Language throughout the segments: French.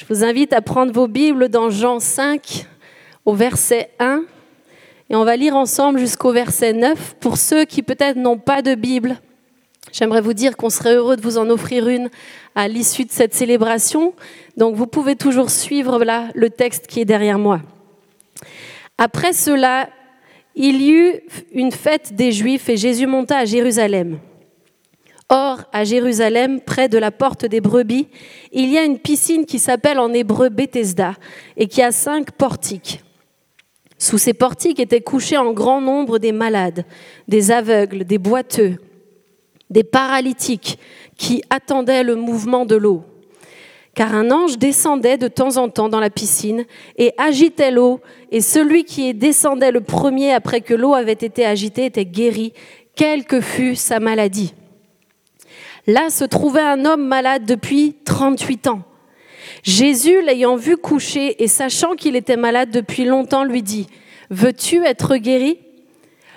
Je vous invite à prendre vos Bibles dans Jean 5 au verset 1 et on va lire ensemble jusqu'au verset 9. Pour ceux qui peut-être n'ont pas de Bible, j'aimerais vous dire qu'on serait heureux de vous en offrir une à l'issue de cette célébration. Donc vous pouvez toujours suivre là le texte qui est derrière moi. Après cela, il y eut une fête des Juifs et Jésus monta à Jérusalem. Or, à Jérusalem, près de la porte des brebis, il y a une piscine qui s'appelle en hébreu Bethesda et qui a cinq portiques. Sous ces portiques étaient couchés en grand nombre des malades, des aveugles, des boiteux, des paralytiques qui attendaient le mouvement de l'eau. Car un ange descendait de temps en temps dans la piscine et agitait l'eau, et celui qui descendait le premier après que l'eau avait été agitée était guéri, quelle que fût sa maladie. Là se trouvait un homme malade depuis 38 ans. Jésus, l'ayant vu coucher et sachant qu'il était malade depuis longtemps, lui dit, Veux-tu être guéri?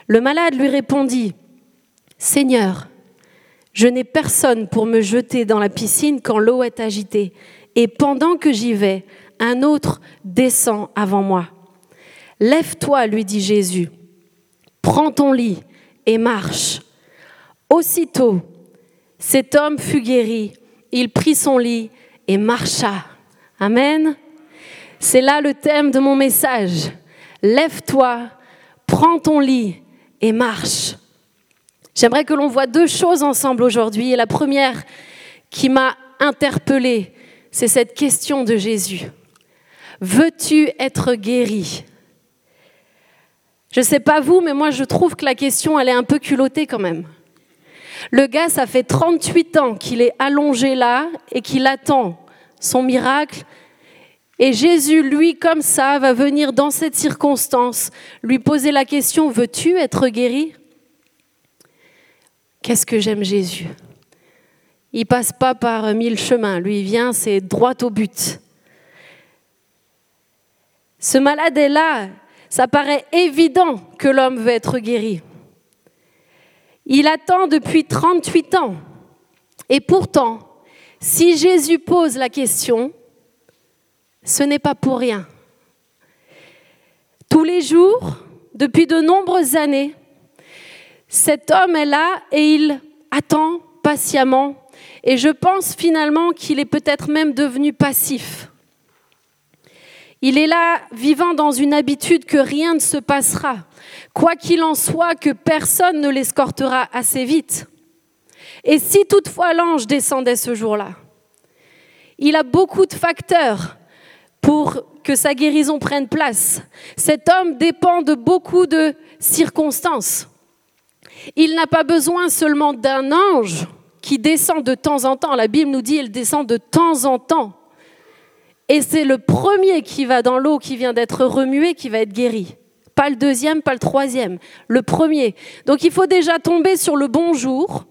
Le malade lui répondit, Seigneur, je n'ai personne pour me jeter dans la piscine quand l'eau est agitée, et pendant que j'y vais, un autre descend avant moi. Lève-toi, lui dit Jésus, prends ton lit et marche. Aussitôt, cet homme fut guéri, il prit son lit et marcha. Amen. C'est là le thème de mon message. Lève-toi, prends ton lit et marche. J'aimerais que l'on voit deux choses ensemble aujourd'hui. La première qui m'a interpellée, c'est cette question de Jésus. Veux-tu être guéri? Je ne sais pas vous, mais moi je trouve que la question, elle est un peu culottée quand même. Le gars, ça fait 38 ans qu'il est allongé là et qu'il attend son miracle. Et Jésus, lui, comme ça, va venir dans cette circonstance lui poser la question, veux-tu être guéri? Qu'est-ce que j'aime Jésus? Il passe pas par mille chemins, lui il vient, c'est droit au but. Ce malade est là, ça paraît évident que l'homme veut être guéri. Il attend depuis 38 ans. Et pourtant, si Jésus pose la question, ce n'est pas pour rien. Tous les jours, depuis de nombreuses années, cet homme est là et il attend patiemment. Et je pense finalement qu'il est peut-être même devenu passif. Il est là vivant dans une habitude que rien ne se passera. Quoi qu'il en soit, que personne ne l'escortera assez vite. Et si toutefois l'ange descendait ce jour-là, il a beaucoup de facteurs pour que sa guérison prenne place. Cet homme dépend de beaucoup de circonstances. Il n'a pas besoin seulement d'un ange qui descend de temps en temps. La Bible nous dit qu'il descend de temps en temps. Et c'est le premier qui va dans l'eau, qui vient d'être remué, qui va être guéri. Pas le deuxième, pas le troisième, le premier. Donc il faut déjà tomber sur le bon jour,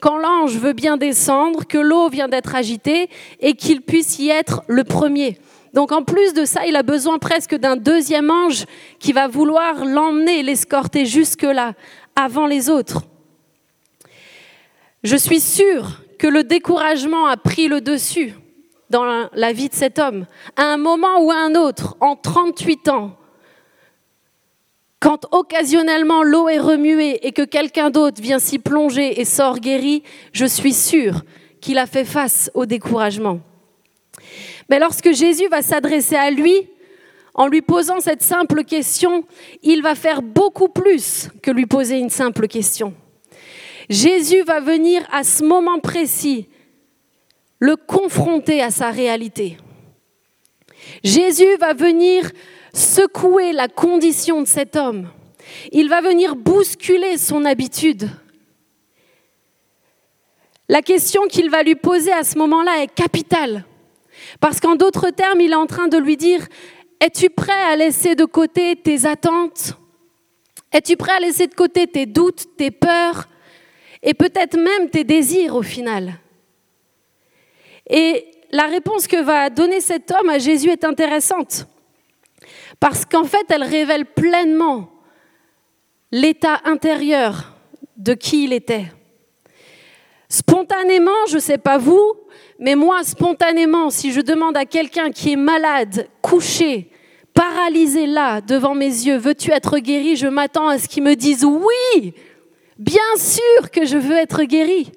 quand l'ange veut bien descendre, que l'eau vient d'être agitée et qu'il puisse y être le premier. Donc en plus de ça, il a besoin presque d'un deuxième ange qui va vouloir l'emmener, l'escorter jusque-là, avant les autres. Je suis sûre que le découragement a pris le dessus dans la vie de cet homme. À un moment ou à un autre, en 38 ans, quand occasionnellement l'eau est remuée et que quelqu'un d'autre vient s'y plonger et sort guéri, je suis sûre qu'il a fait face au découragement. Mais lorsque Jésus va s'adresser à lui, en lui posant cette simple question, il va faire beaucoup plus que lui poser une simple question. Jésus va venir à ce moment précis le confronter à sa réalité. Jésus va venir secouer la condition de cet homme. Il va venir bousculer son habitude. La question qu'il va lui poser à ce moment-là est capitale. Parce qu'en d'autres termes, il est en train de lui dire, es-tu prêt à laisser de côté tes attentes? Es-tu prêt à laisser de côté tes doutes, tes peurs et peut-être même tes désirs au final? Et la réponse que va donner cet homme à Jésus est intéressante. Parce qu'en fait, elle révèle pleinement l'état intérieur de qui il était. Spontanément, je ne sais pas vous, mais moi, spontanément, si je demande à quelqu'un qui est malade, couché, paralysé là, devant mes yeux, veux-tu être guéri? Je m'attends à ce qu'il me dise oui, bien sûr que je veux être guéri.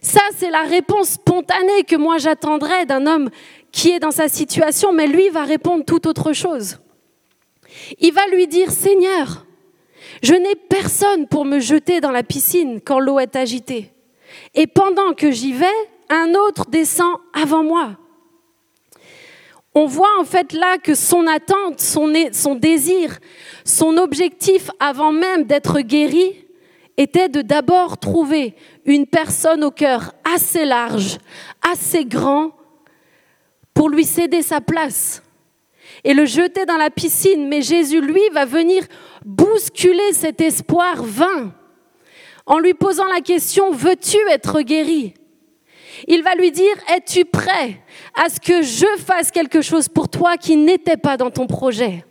Ça, c'est la réponse spontanée que moi j'attendrais d'un homme qui est dans sa situation, mais lui va répondre tout autre chose. Il va lui dire, Seigneur, je n'ai personne pour me jeter dans la piscine quand l'eau est agitée. Et pendant que j'y vais, un autre descend avant moi. On voit en fait là que son attente, son, son désir, son objectif avant même d'être guéri était de d'abord trouver une personne au cœur assez large, assez grand, pour lui céder sa place et le jeter dans la piscine. Mais Jésus, lui, va venir bousculer cet espoir vain en lui posant la question, veux-tu être guéri? Il va lui dire, es-tu prêt à ce que je fasse quelque chose pour toi qui n'était pas dans ton projet?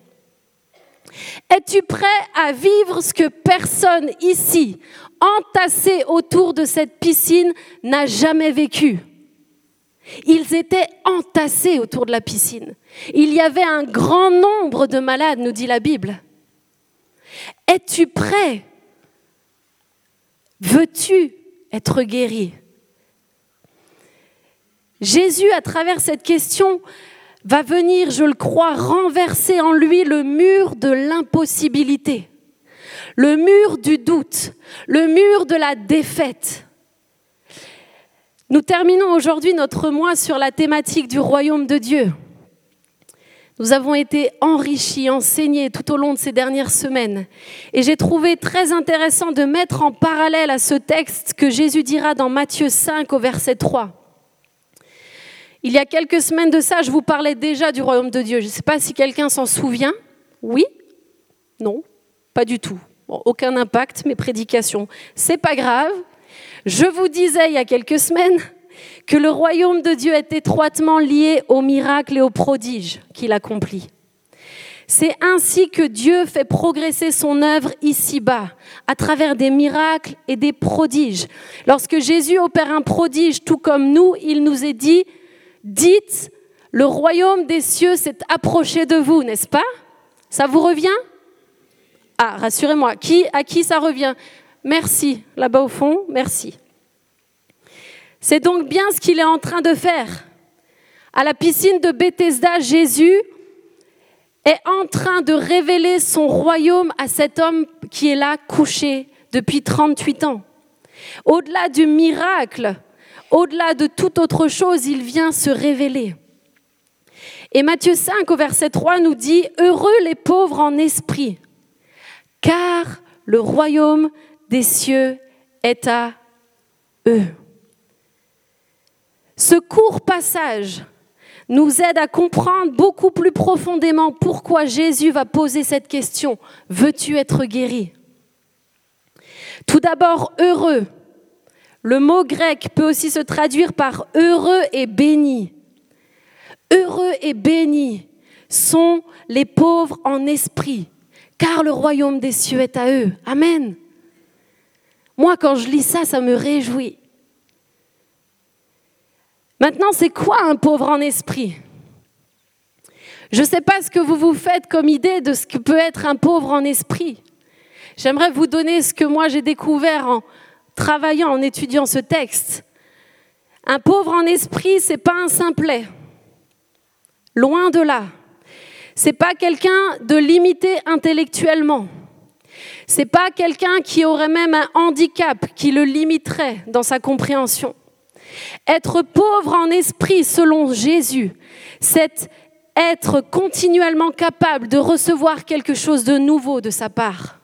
Es-tu prêt à vivre ce que personne ici, entassé autour de cette piscine, n'a jamais vécu? Ils étaient entassés autour de la piscine. Il y avait un grand nombre de malades, nous dit la Bible. Es-tu prêt? Veux-tu être guéri? Jésus, à travers cette question, va venir, je le crois, renverser en lui le mur de l'impossibilité, le mur du doute, le mur de la défaite. Nous terminons aujourd'hui notre mois sur la thématique du royaume de Dieu. Nous avons été enrichis, enseignés tout au long de ces dernières semaines. Et j'ai trouvé très intéressant de mettre en parallèle à ce texte que Jésus dira dans Matthieu 5 au verset 3. Il y a quelques semaines de ça, je vous parlais déjà du royaume de Dieu. Je ne sais pas si quelqu'un s'en souvient. Oui? Non? Pas du tout. aucun impact, mes prédications. C'est pas grave. Je vous disais il y a quelques semaines que le royaume de Dieu est étroitement lié aux miracles et aux prodiges qu'il accomplit. C'est ainsi que Dieu fait progresser son œuvre ici-bas, à travers des miracles et des prodiges. Lorsque Jésus opère un prodige, tout comme nous, il nous est dit, dites, le royaume des cieux s'est approché de vous, n'est-ce pas? Ça vous revient? Ah, rassurez-moi, qui, à qui ça revient? Merci, là-bas au fond, merci. C'est donc bien ce qu'il est en train de faire. À la piscine de Bethesda, Jésus est en train de révéler son royaume à cet homme qui est là couché depuis 38 ans. Au-delà du miracle, au-delà de toute autre chose, il vient se révéler. Et Matthieu 5 au verset 3 nous dit, Heureux les pauvres en esprit, car le royaume des cieux est à eux. Ce court passage nous aide à comprendre beaucoup plus profondément pourquoi Jésus va poser cette question. Veux-tu être guéri? Tout d'abord, heureux. Le mot grec peut aussi se traduire par heureux et béni. Heureux et bénis sont les pauvres en esprit, car le royaume des cieux est à eux. Amen. Moi, quand je lis ça, ça me réjouit. Maintenant, c'est quoi un pauvre en esprit? Je ne sais pas ce que vous vous faites comme idée de ce que peut être un pauvre en esprit. J'aimerais vous donner ce que moi j'ai découvert en travaillant, en étudiant ce texte. Un pauvre en esprit, c'est pas un simplet. Loin de là. C'est pas quelqu'un de limité intellectuellement. C'est pas quelqu'un qui aurait même un handicap qui le limiterait dans sa compréhension. Être pauvre en esprit selon Jésus, c'est être continuellement capable de recevoir quelque chose de nouveau de sa part.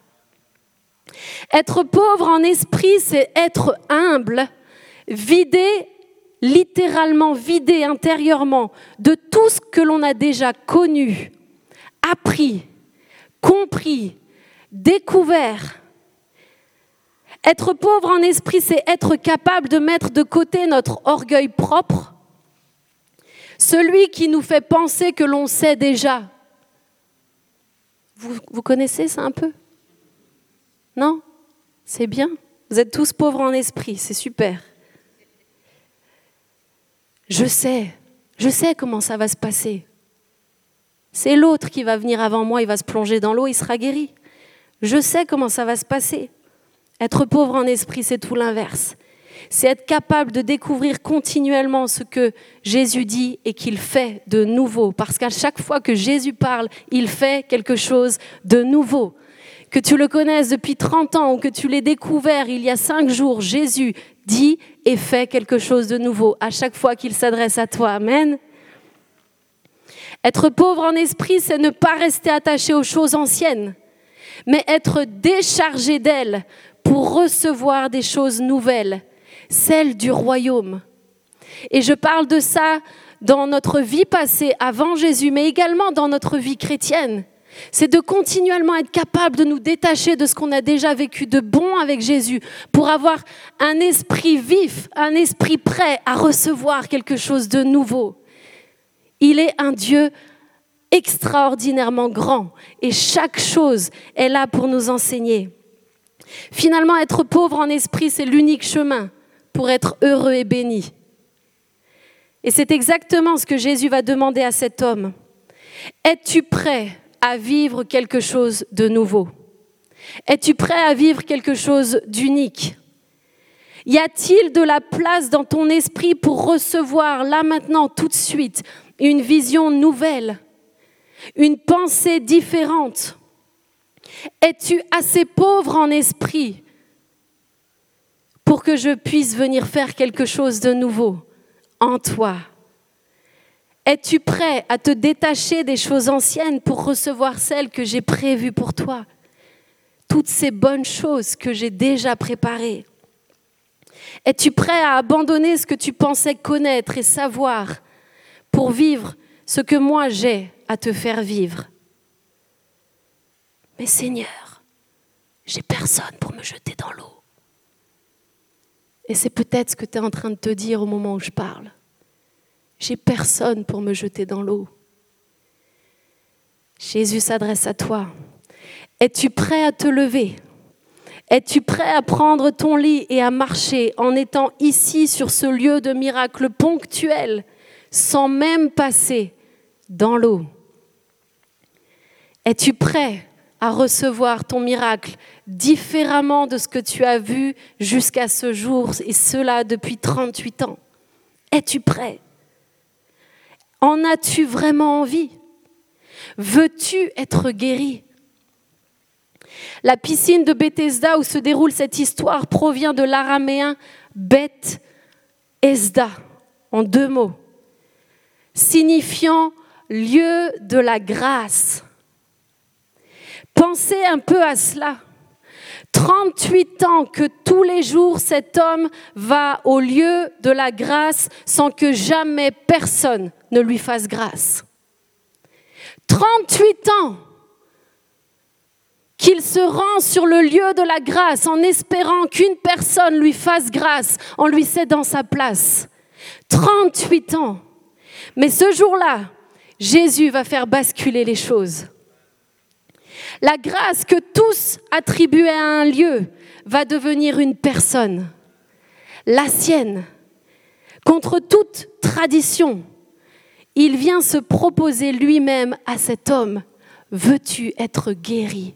Être pauvre en esprit, c'est être humble, vidé, littéralement vidé intérieurement de tout ce que l'on a déjà connu, appris, compris, découvert être pauvre en esprit, c'est être capable de mettre de côté notre orgueil propre, celui qui nous fait penser que l'on sait déjà. Vous, connaissez ça un peu? Non C'est bien. Vous êtes tous pauvres en esprit, c'est super. Je sais, je sais comment ça va se passer. C'est l'autre qui va venir avant moi, il va se plonger dans l'eau, il sera guéri. Je sais comment ça va se passer. Être pauvre en esprit, c'est tout l'inverse. C'est être capable de découvrir continuellement ce que Jésus dit et qu'il fait de nouveau. Parce qu'à chaque fois que Jésus parle, il fait quelque chose de nouveau. Que tu le connaisses depuis 30 ans ou que tu l'aies découvert il y a cinq jours, Jésus dit et fait quelque chose de nouveau à chaque fois qu'il s'adresse à toi. Amen. Être pauvre en esprit, c'est ne pas rester attaché aux choses anciennes, mais être déchargé d'elles pour recevoir des choses nouvelles, celles du royaume. Et je parle de ça dans notre vie passée avant Jésus, mais également dans notre vie chrétienne. C'est de continuellement être capable de nous détacher de ce qu'on a déjà vécu de bon avec Jésus pour avoir un esprit vif, un esprit prêt à recevoir quelque chose de nouveau. Il est un Dieu extraordinairement grand et chaque chose est là pour nous enseigner. Finalement, être pauvre en esprit, c'est l'unique chemin pour être heureux et béni. Et c'est exactement ce que Jésus va demander à cet homme. Es-tu prêt à vivre quelque chose de nouveau? Es-tu prêt à vivre quelque chose d'unique? Y a-t-il de la place dans ton esprit pour recevoir là maintenant, tout de suite, une vision nouvelle, une pensée différente? Es-tu assez pauvre en esprit pour que je puisse venir faire quelque chose de nouveau en toi? Es-tu prêt à te détacher des choses anciennes pour recevoir celles que j'ai prévues pour toi? Toutes ces bonnes choses que j'ai déjà préparées. Es-tu prêt à abandonner ce que tu pensais connaître et savoir pour vivre ce que moi j'ai à te faire vivre? Mais Seigneur, j'ai personne pour me jeter dans l'eau. Et c'est peut-être ce que tu es en train de te dire au moment où je parle. J'ai personne pour me jeter dans l'eau. Jésus s'adresse à toi. Es-tu prêt à te lever? Es-tu prêt à prendre ton lit et à marcher en étant ici sur ce lieu de miracle ponctuel sans même passer dans l'eau? Es-tu prêt à recevoir ton miracle différemment de ce que tu as vu jusqu'à ce jour et cela depuis 38 ans? Es-tu prêt? En as-tu vraiment envie? Veux-tu être guéri? La piscine de Bethesda où se déroule cette histoire provient de l'araméen Beth Esda, en deux mots, signifiant lieu de la grâce. Pensez un peu à cela. 38 ans que tous les jours cet homme va au lieu de la grâce sans que jamais personne ne lui fasse grâce. 38 ans qu'il se rend sur le lieu de la grâce en espérant qu'une personne lui fasse grâce en lui cédant sa place. 38 ans. Mais ce jour-là, Jésus va faire basculer les choses. La grâce que tous attribuaient à un lieu va devenir une personne, la sienne, contre toute tradition. Il vient se proposer lui-même à cet homme. Veux-tu être guéri?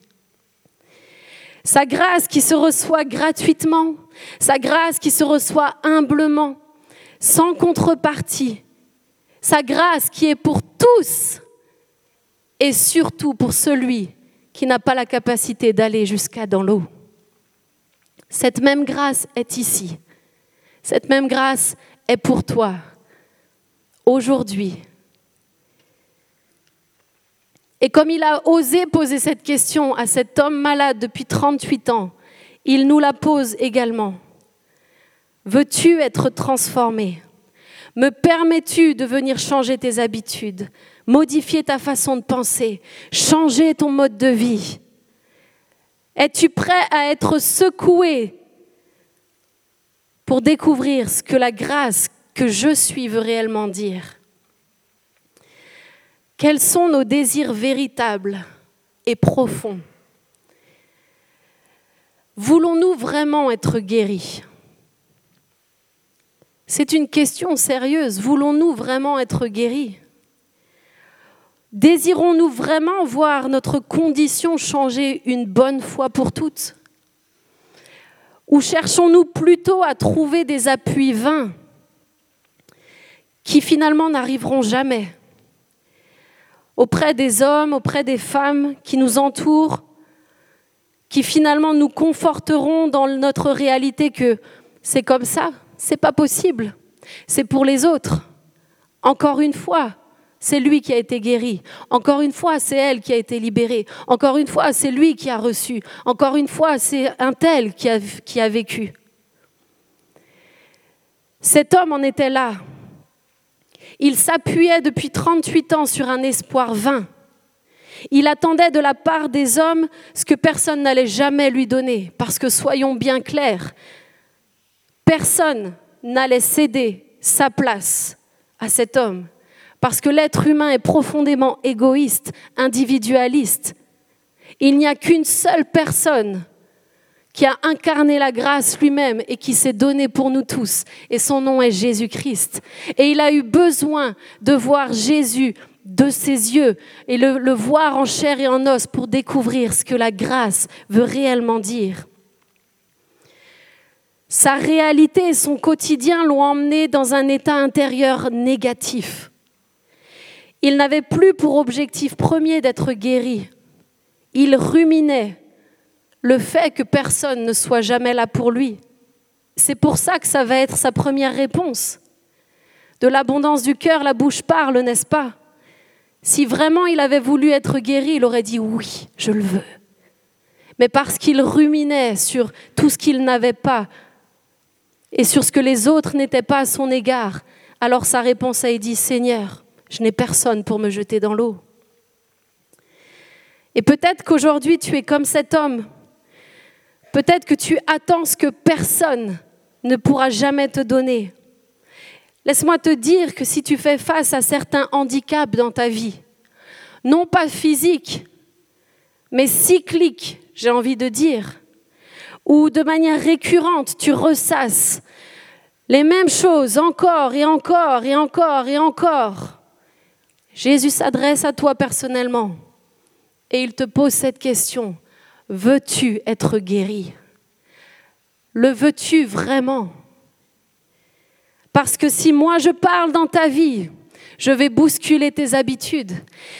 Sa grâce qui se reçoit gratuitement, sa grâce qui se reçoit humblement, sans contrepartie, sa grâce qui est pour tous et surtout pour celui qui n'a pas la capacité d'aller jusqu'à dans l'eau. Cette même grâce est ici. Cette même grâce est pour toi aujourd'hui. Et comme il a osé poser cette question à cet homme malade depuis 38 ans, il nous la pose également. Veux-tu être transformé? Me permets-tu de venir changer tes habitudes modifier ta façon de penser, changer ton mode de vie? Es-tu prêt à être secoué pour découvrir ce que la grâce que je suis veut réellement dire? Quels sont nos désirs véritables et profonds? Voulons-nous vraiment être guéris? C'est une question sérieuse. Voulons-nous vraiment être guéris? Désirons-nous vraiment voir notre condition changer une bonne fois pour toutes? Ou cherchons-nous plutôt à trouver des appuis vains qui finalement n'arriveront jamais? Auprès des hommes, auprès des femmes qui nous entourent, qui finalement nous conforteront dans notre réalité que c'est comme ça, c'est pas possible, c'est pour les autres. Encore une fois, c'est lui qui a été guéri. Encore une fois, c'est elle qui a été libérée. Encore une fois, c'est lui qui a reçu. Encore une fois, c'est un tel qui a, qui a vécu. Cet homme en était là. Il s'appuyait depuis 38 ans sur un espoir vain. Il attendait de la part des hommes ce que personne n'allait jamais lui donner, parce que soyons bien clairs, personne n'allait céder sa place à cet homme, parce que l'être humain est profondément égoïste, individualiste. Il n'y a qu'une seule personne qui a incarné la grâce lui-même et qui s'est donné pour nous tous. Et son nom est Jésus-Christ. Et il a eu besoin de voir Jésus de ses yeux et le, le, voir en chair et en os pour découvrir ce que la grâce veut réellement dire. Sa réalité et son quotidien l'ont emmené dans un état intérieur négatif. Il n'avait plus pour objectif premier d'être guéri. Il ruminait le fait que personne ne soit jamais là pour lui. C'est pour ça que ça va être sa première réponse. De l'abondance du cœur, la bouche parle, n'est-ce pas? Si vraiment il avait voulu être guéri, il aurait dit oui, je le veux. Mais parce qu'il ruminait sur tout ce qu'il n'avait pas et sur ce que les autres n'étaient pas à son égard, alors sa réponse a été Seigneur, je n'ai personne pour me jeter dans l'eau. Et peut-être qu'aujourd'hui tu es comme cet homme Peut-être que tu attends ce que personne ne pourra jamais te donner. Laisse-moi te dire que si tu fais face à certains handicaps dans ta vie, non pas physiques, mais cycliques, j'ai envie de dire, ou de manière récurrente, tu ressasses les mêmes choses encore et encore et encore et encore, Jésus s'adresse à toi personnellement et il te pose cette question. Veux-tu être guéri? Le veux-tu vraiment? Parce que si moi je parle dans ta vie, je vais bousculer tes habitudes.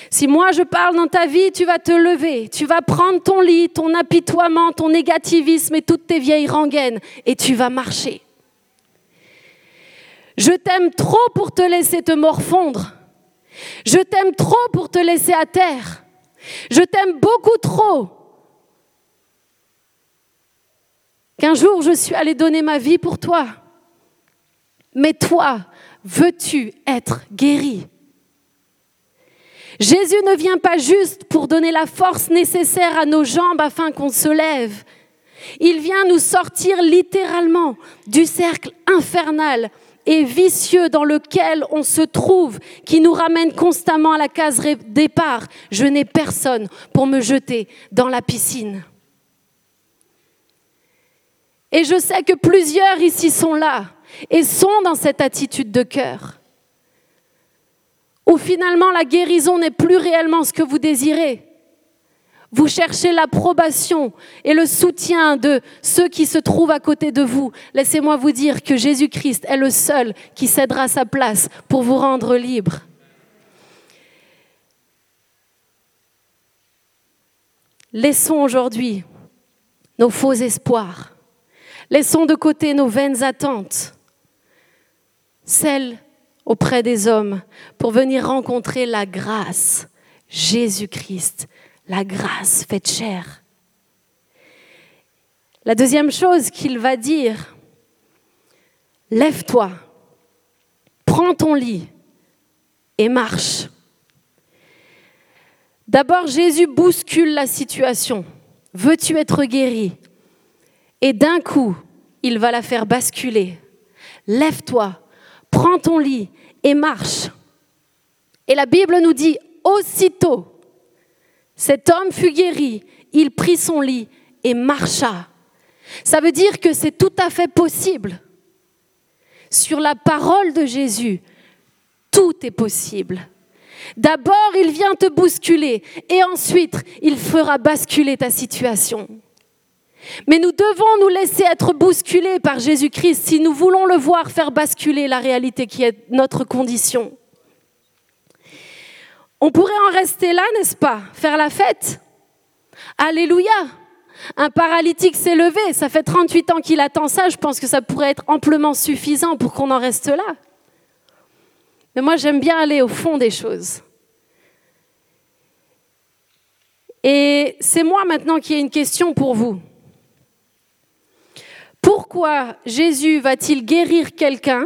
Si moi je parle dans ta vie, tu vas te lever, tu vas prendre ton lit, ton apitoiement, ton négativisme et toutes tes vieilles rengaines et tu vas marcher. Je t'aime trop pour te laisser te morfondre. Je t'aime trop pour te laisser à terre. Je t'aime beaucoup trop qu'un jour je suis allé donner ma vie pour toi. Mais toi, veux-tu être guéri? Jésus ne vient pas juste pour donner la force nécessaire à nos jambes afin qu'on se lève. Il vient nous sortir littéralement du cercle infernal et vicieux dans lequel on se trouve, qui nous ramène constamment à la case départ. Je n'ai personne pour me jeter dans la piscine. Et je sais que plusieurs ici sont là et sont dans cette attitude de cœur. Où finalement la guérison n'est plus réellement ce que vous désirez. Vous cherchez l'approbation et le soutien de ceux qui se trouvent à côté de vous. Laissez-moi vous dire que Jésus-Christ est le seul qui cédera sa place pour vous rendre libre. Laissons aujourd'hui nos faux espoirs Laissons de côté nos vaines attentes, celles auprès des hommes, pour venir rencontrer la grâce, Jésus-Christ, la grâce faite chair. La deuxième chose qu'il va dire, lève-toi, prends ton lit et marche. D'abord, Jésus bouscule la situation. Veux-tu être guéri? Et d'un coup, il va la faire basculer. Lève-toi, prends ton lit et marche. Et la Bible nous dit, aussitôt, cet homme fut guéri, il prit son lit et marcha. Ça veut dire que c'est tout à fait possible. Sur la parole de Jésus, tout est possible. D'abord, il vient te bousculer et ensuite, il fera basculer ta situation. Mais nous devons nous laisser être bousculés par Jésus-Christ si nous voulons le voir faire basculer la réalité qui est notre condition. On pourrait en rester là, n'est-ce pas? Faire la fête? Alléluia. Un paralytique s'est levé, ça fait 38 ans qu'il attend ça, je pense que ça pourrait être amplement suffisant pour qu'on en reste là. Mais moi, j'aime bien aller au fond des choses. Et c'est moi maintenant qui ai une question pour vous. Pourquoi Jésus va-t-il guérir quelqu'un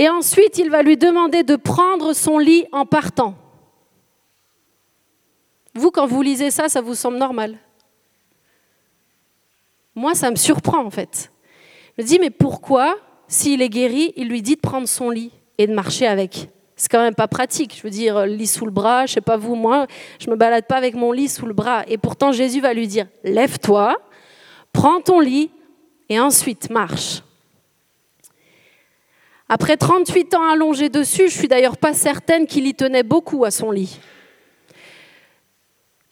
et ensuite il va lui demander de prendre son lit en partant? Vous, quand vous lisez ça, ça vous semble normal? Moi, ça me surprend en fait. Je me dis, mais pourquoi, s'il est guéri, il lui dit de prendre son lit et de marcher avec? C'est quand même pas pratique. Je veux dire, lit sous le bras, je sais pas vous, moi, je me balade pas avec mon lit sous le bras. Et pourtant, Jésus va lui dire, lève-toi, prends ton lit et ensuite marche. Après 38 ans allongé dessus, je suis d'ailleurs pas certaine qu'il y tenait beaucoup à son lit.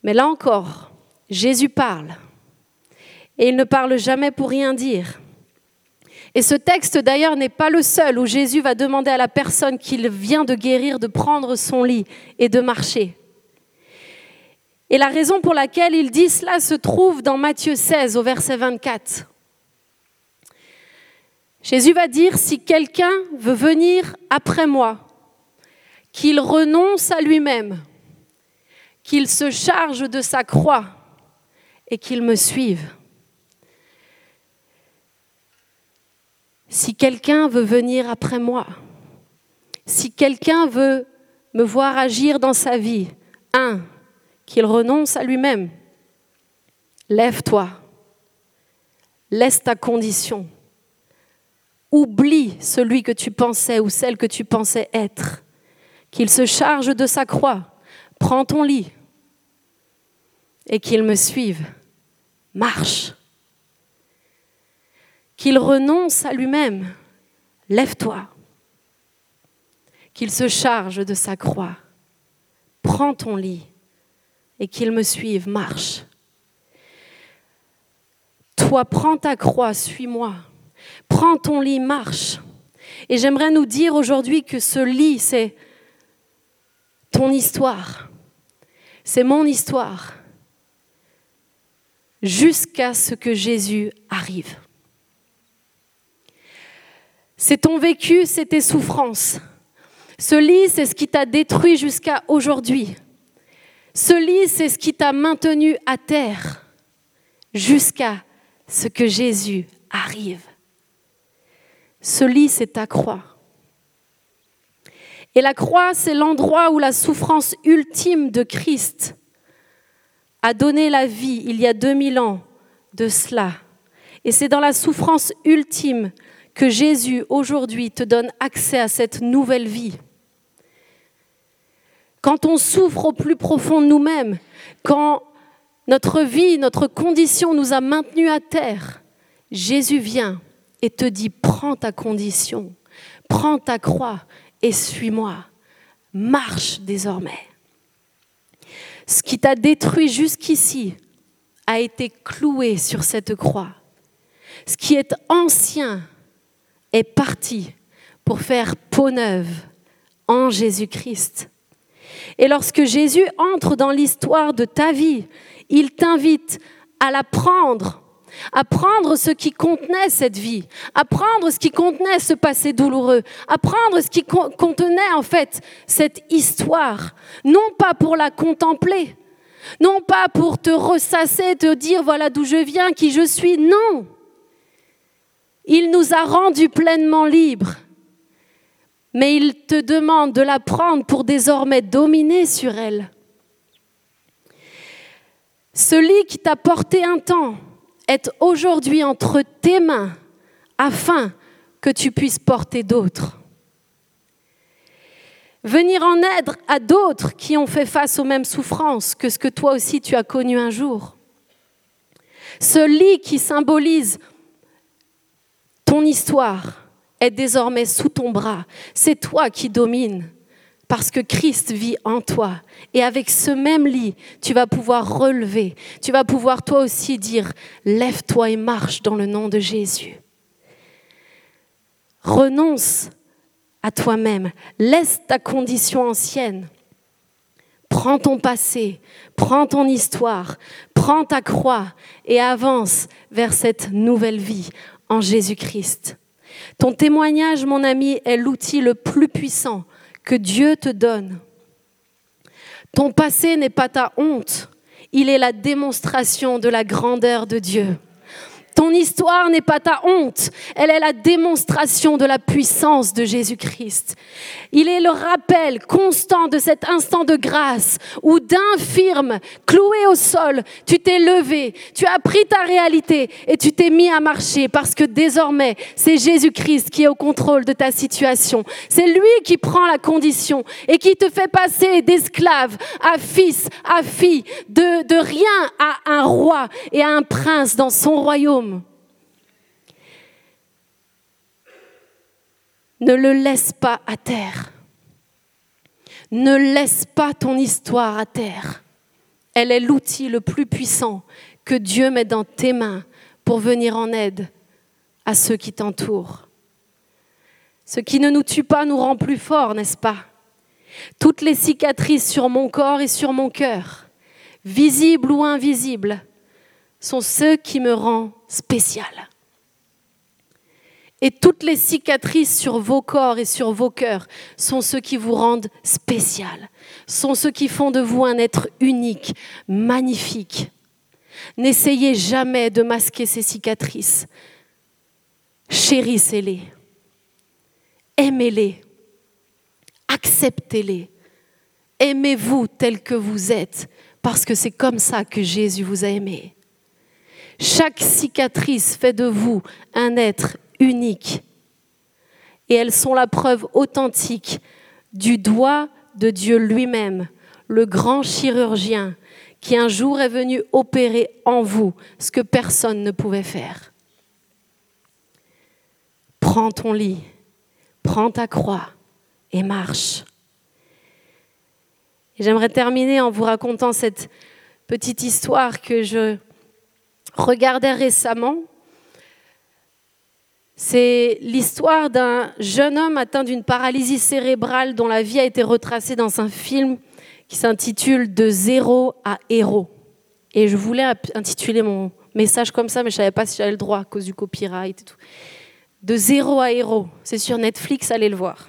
Mais là encore, Jésus parle. Et il ne parle jamais pour rien dire. Et ce texte d'ailleurs n'est pas le seul où Jésus va demander à la personne qu'il vient de guérir de prendre son lit et de marcher. Et la raison pour laquelle il dit cela se trouve dans Matthieu 16 au verset 24. Jésus va dire, si quelqu'un veut venir après moi, qu'il renonce à lui-même, qu'il se charge de sa croix et qu'il me suive. Si quelqu'un veut venir après moi, si quelqu'un veut me voir agir dans sa vie, un, qu'il renonce à lui-même, lève-toi, laisse ta condition Oublie celui que tu pensais ou celle que tu pensais être. Qu'il se charge de sa croix. Prends ton lit et qu'il me suive. Marche. Qu'il renonce à lui-même. Lève-toi. Qu'il se charge de sa croix. Prends ton lit et qu'il me suive. Marche. Toi, prends ta croix, suis-moi. Prends ton lit, marche. Et j'aimerais nous dire aujourd'hui que ce lit, c'est ton histoire. C'est mon histoire. Jusqu'à ce que Jésus arrive. C'est ton vécu, c'est tes souffrances. Ce lit, c'est ce qui t'a détruit jusqu'à aujourd'hui. Ce lit, c'est ce qui t'a maintenu à terre jusqu'à ce que Jésus arrive. Ce lit, c'est ta croix. Et la croix, c'est l'endroit où la souffrance ultime de Christ a donné la vie il y a 2000 ans de cela. Et c'est dans la souffrance ultime que Jésus aujourd'hui te donne accès à cette nouvelle vie. Quand on souffre au plus profond de nous-mêmes, quand notre vie, notre condition nous a maintenus à terre, Jésus vient et te dit, prends ta condition, prends ta croix et suis-moi. Marche désormais. Ce qui t'a détruit jusqu'ici a été cloué sur cette croix. Ce qui est ancien est parti pour faire peau neuve en Jésus-Christ. Et lorsque Jésus entre dans l'histoire de ta vie, il t'invite à la prendre apprendre ce qui contenait cette vie, apprendre ce qui contenait ce passé douloureux, apprendre ce qui contenait en fait cette histoire, non pas pour la contempler, non pas pour te ressasser, te dire voilà d'où je viens, qui je suis, non. Il nous a rendus pleinement libres, mais il te demande de l'apprendre pour désormais dominer sur elle. Ce lit qui t'a porté un temps, est aujourd'hui entre tes mains afin que tu puisses porter d'autres. Venir en aide à d'autres qui ont fait face aux mêmes souffrances que ce que toi aussi tu as connu un jour. Ce lit qui symbolise ton histoire est désormais sous ton bras. C'est toi qui domines parce que Christ vit en toi. Et avec ce même lit, tu vas pouvoir relever, tu vas pouvoir toi aussi dire, lève-toi et marche dans le nom de Jésus. Renonce à toi-même, laisse ta condition ancienne. Prends ton passé, prends ton histoire, prends ta croix et avance vers cette nouvelle vie en Jésus-Christ. Ton témoignage, mon ami, est l'outil le plus puissant que Dieu te donne. Ton passé n'est pas ta honte, il est la démonstration de la grandeur de Dieu. Ton histoire n'est pas ta honte, elle est la démonstration de la puissance de Jésus-Christ. Il est le rappel constant de cet instant de grâce où d'infirme, cloué au sol, tu t'es levé, tu as pris ta réalité et tu t'es mis à marcher parce que désormais c'est Jésus-Christ qui est au contrôle de ta situation. C'est lui qui prend la condition et qui te fait passer d'esclave à fils, à fille, de, de rien à un roi et à un prince dans son royaume. Ne le laisse pas à terre. Ne laisse pas ton histoire à terre. Elle est l'outil le plus puissant que Dieu met dans tes mains pour venir en aide à ceux qui t'entourent. Ce qui ne nous tue pas nous rend plus forts, n'est-ce pas? Toutes les cicatrices sur mon corps et sur mon cœur, visibles ou invisibles, sont ceux qui me rendent spécial. Et toutes les cicatrices sur vos corps et sur vos cœurs sont ceux qui vous rendent spécial, sont ceux qui font de vous un être unique, magnifique. N'essayez jamais de masquer ces cicatrices. Chérissez-les, aimez-les, acceptez-les, aimez-vous tel que vous êtes, parce que c'est comme ça que Jésus vous a aimé. Chaque cicatrice fait de vous un être unique. Et elles sont la preuve authentique du doigt de Dieu lui-même, le grand chirurgien qui un jour est venu opérer en vous ce que personne ne pouvait faire. Prends ton lit, prends ta croix et marche. J'aimerais terminer en vous racontant cette petite histoire que je regardais récemment. C'est l'histoire d'un jeune homme atteint d'une paralysie cérébrale dont la vie a été retracée dans un film qui s'intitule De zéro à héros. Et je voulais intituler mon message comme ça, mais je ne savais pas si j'avais le droit à cause du copyright et tout. De zéro à héros, c'est sur Netflix, allez le voir.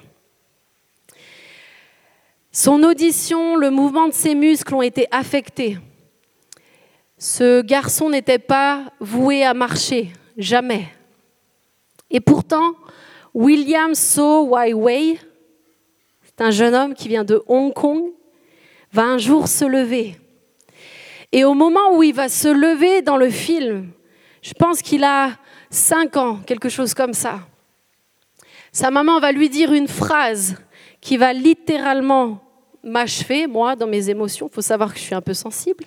Son audition, le mouvement de ses muscles ont été affectés. Ce garçon n'était pas voué à marcher, jamais. Et pourtant, William So Wai Wei, c'est un jeune homme qui vient de Hong Kong, va un jour se lever. Et au moment où il va se lever dans le film, je pense qu'il a 5 ans, quelque chose comme ça, sa maman va lui dire une phrase qui va littéralement m'achever, moi, dans mes émotions. Il faut savoir que je suis un peu sensible.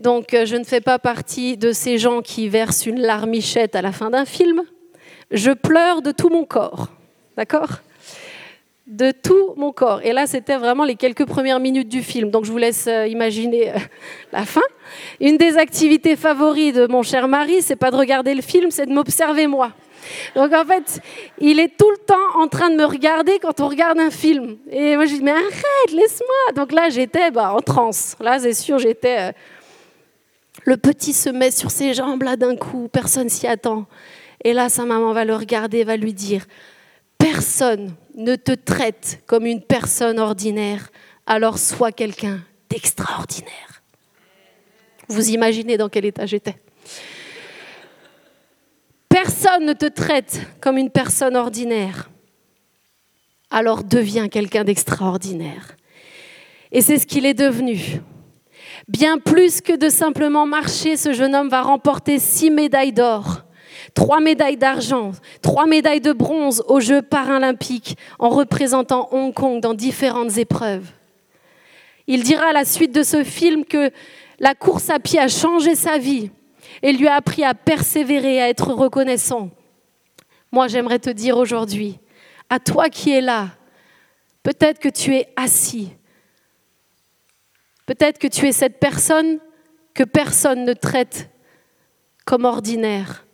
Donc euh, je ne fais pas partie de ces gens qui versent une larmichette à la fin d'un film. Je pleure de tout mon corps. D'accord? De tout mon corps. Et là, c'était vraiment les quelques premières minutes du film. Donc, je vous laisse euh, imaginer euh, la fin. Une des activités favorites de mon cher mari, c'est pas de regarder le film, c'est de m'observer moi. Donc, en fait, il est tout le temps en train de me regarder quand on regarde un film. Et moi, je dis, mais arrête, laisse-moi. Donc là, j'étais bah, en transe. Là, c'est sûr, j'étais le petit se met sur ses jambes là d'un coup, personne s'y attend. Et là, sa maman va le regarder, va lui dire, personne ne te traite comme une personne ordinaire, alors sois quelqu'un d'extraordinaire. Vous imaginez dans quel état j'étais. Personne ne te traite comme une personne ordinaire, alors deviens quelqu'un d'extraordinaire. Et c'est ce qu'il est devenu. Bien plus que de simplement marcher, ce jeune homme va remporter six médailles d'or, trois médailles d'argent, trois médailles de bronze aux Jeux paralympiques en représentant Hong Kong dans différentes épreuves. Il dira à la suite de ce film que la course à pied a changé sa vie et lui a appris à persévérer, à être reconnaissant. Moi, j'aimerais te dire aujourd'hui, à toi qui es là, peut-être que tu es assis, peut-être que tu es cette personne que personne ne traite comme ordinaire,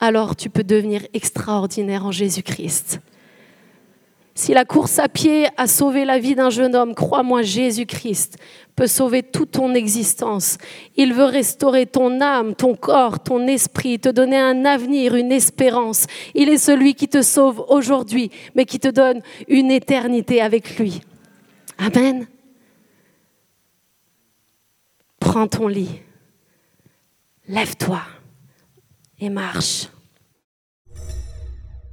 alors tu peux devenir extraordinaire en Jésus-Christ. Si la course à pied a sauvé la vie d'un jeune homme, crois-moi, Jésus-Christ peut sauver toute ton existence. Il veut restaurer ton âme, ton corps, ton esprit, te donner un avenir, une espérance. Il est celui qui te sauve aujourd'hui, mais qui te donne une éternité avec lui. Amen. Prends ton lit, lève-toi et marche.